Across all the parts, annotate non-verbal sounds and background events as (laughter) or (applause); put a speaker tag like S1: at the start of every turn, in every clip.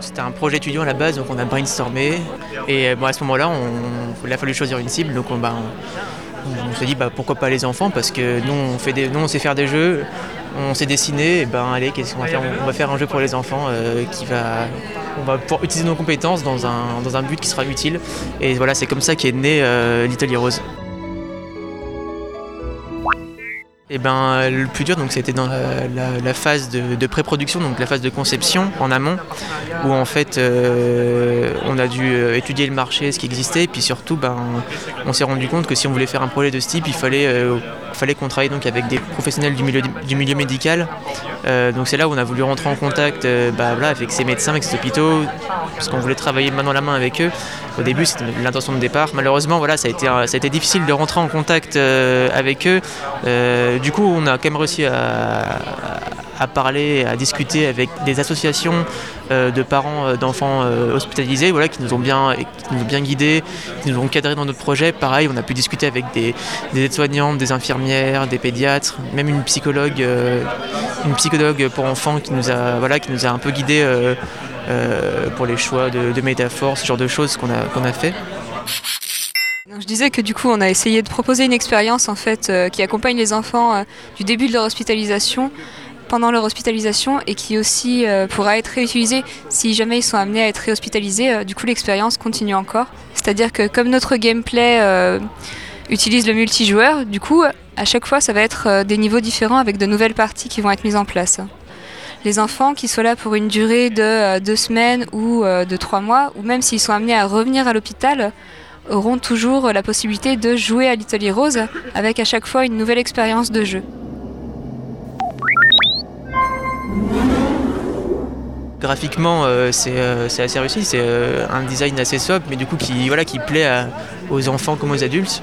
S1: C'était un projet étudiant à la base, donc on a brainstormé. Et bon, à ce moment-là, il a fallu choisir une cible. Donc on, bah, s'est dit bah, pourquoi pas les enfants, parce que nous on, fait des, nous, on sait faire des jeux, on s'est dessiné, et ben allez, qu'est-ce qu'on va faire? On va faire un jeu pour les enfants euh, qui va. On va pouvoir utiliser nos compétences dans un, dans un but qui sera utile. Et voilà, c'est comme ça qu'est né euh, Little Heroes. Eh ben, le plus dur, donc, c'était dans la, phase de, pré-production, donc la phase de conception en amont, où en fait euh, on a dû euh, étudier le marché, ce qui existait, et puis surtout, ben, on s'est rendu compte que si on voulait faire un projet de ce type, il fallait, euh, fallait qu'on travaille donc avec des professionnels du milieu, du milieu médical. Donc c'est là où on a voulu rentrer en contact bah, avec ces médecins, avec ces hôpitaux, parce qu'on voulait travailler main dans la main avec eux. Au début, c'était l'intention de départ. Malheureusement, voilà, ça a été, ça a été difficile de rentrer en contact avec eux du coup, on a quand même réussi à, parler, à discuter avec des associations euh, de parents euh, d'enfants euh, hospitalisés voilà, qui, nous ont bien, qui nous ont bien guidés, qui nous ont cadrés dans notre projet. Pareil, on a pu discuter avec des, aides-soignantes, des infirmières, des pédiatres, même une psychologue, une psychologue pour enfants qui nous a, voilà, qui nous a un peu guidés pour les choix de, métaphores, ce genre de choses qu'on a, qu'on a fait
S2: je disais que du coup, on a essayé de proposer une expérience en fait qui accompagne les enfants du début de leur hospitalisation pendant leur hospitalisation et qui aussi euh, pourra être réutilisée si jamais ils sont amenés à être réhospitalisés. du coup, l'expérience continue encore. C'est-à-dire que comme notre gameplay utilise le multijoueur, du coup, à chaque fois, ça va être des niveaux différents avec de nouvelles parties qui vont être mises en place. Les enfants qui soient là pour une durée de deux semaines ou de trois mois, ou même s'ils sont amenés à revenir à l'hôpital, auront toujours la possibilité de jouer à Little Heroes avec à chaque fois une nouvelle expérience de jeu.
S1: Graphiquement, euh, euh, c'est assez réussi, c'est euh, un design assez sobre, mais du coup qui, voilà, qui plaît aux enfants comme aux adultes.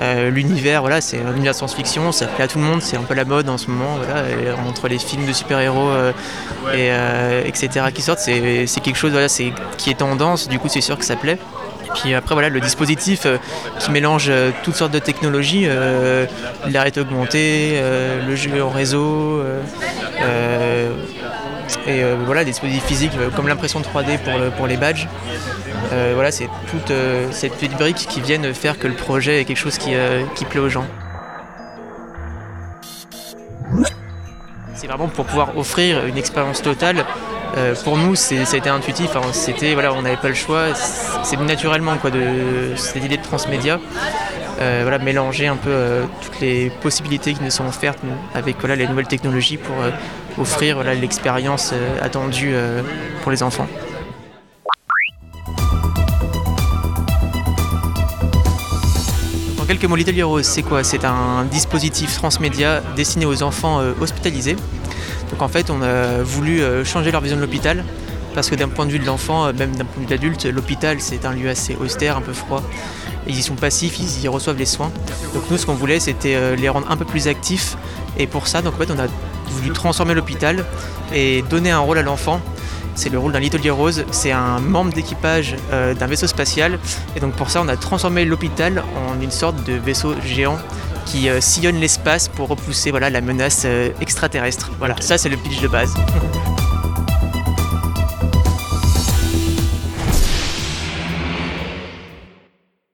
S1: L'univers, voilà, c'est un univers de science-fiction, ça plaît à tout le monde, c'est un peu la mode en ce moment, voilà, entre les films de super-héros et etc. qui sortent, c'est quelque chose voilà, qui est tendance, du coup c'est sûr que ça plaît. Puis après, voilà, le dispositif qui mélange toutes sortes de technologies, la réalité augmentée, le jeu en réseau, et voilà, des dispositifs physiques comme l'impression 3D pour, pour les badges. voilà, c'est toutes ces petites briques qui viennent faire que le projet est quelque chose qui, qui plaît aux gens. C'est vraiment pour pouvoir offrir une expérience totale euh, pour nous, c'était intuitif. voilà, on n'avait pas le choix. C'est naturellement quoi de cette idée de transmédia. Euh, voilà, mélanger un peu euh, toutes les possibilités qui nous sont offertes avec les nouvelles technologies pour offrir voilà, l'expérience attendue pour les enfants. En quelques mots, Little Heroes, c'est quoi? C'est un dispositif transmédia destiné aux enfants hospitalisés donc en fait, on a voulu euh, changer leur vision de l'hôpital parce que d'un point de vue de l'enfant, euh, même d'un point de vue de l'adulte, l'hôpital c'est un lieu assez austère, un peu froid. Ils y sont passifs, ils y reçoivent les soins. Donc nous, ce qu'on voulait, c'était euh, les rendre un peu plus actifs. Et pour ça, donc en fait, on a voulu transformer l'hôpital et donner un rôle à l'enfant. C'est le rôle d'un Little Rose, c'est un membre d'équipage d'un vaisseau spatial. Et donc pour ça, on a transformé l'hôpital en une sorte de vaisseau géant qui euh, sillonne l'espace pour repousser voilà, la menace euh, extraterrestre. Voilà, ça c'est le pitch de base. (laughs)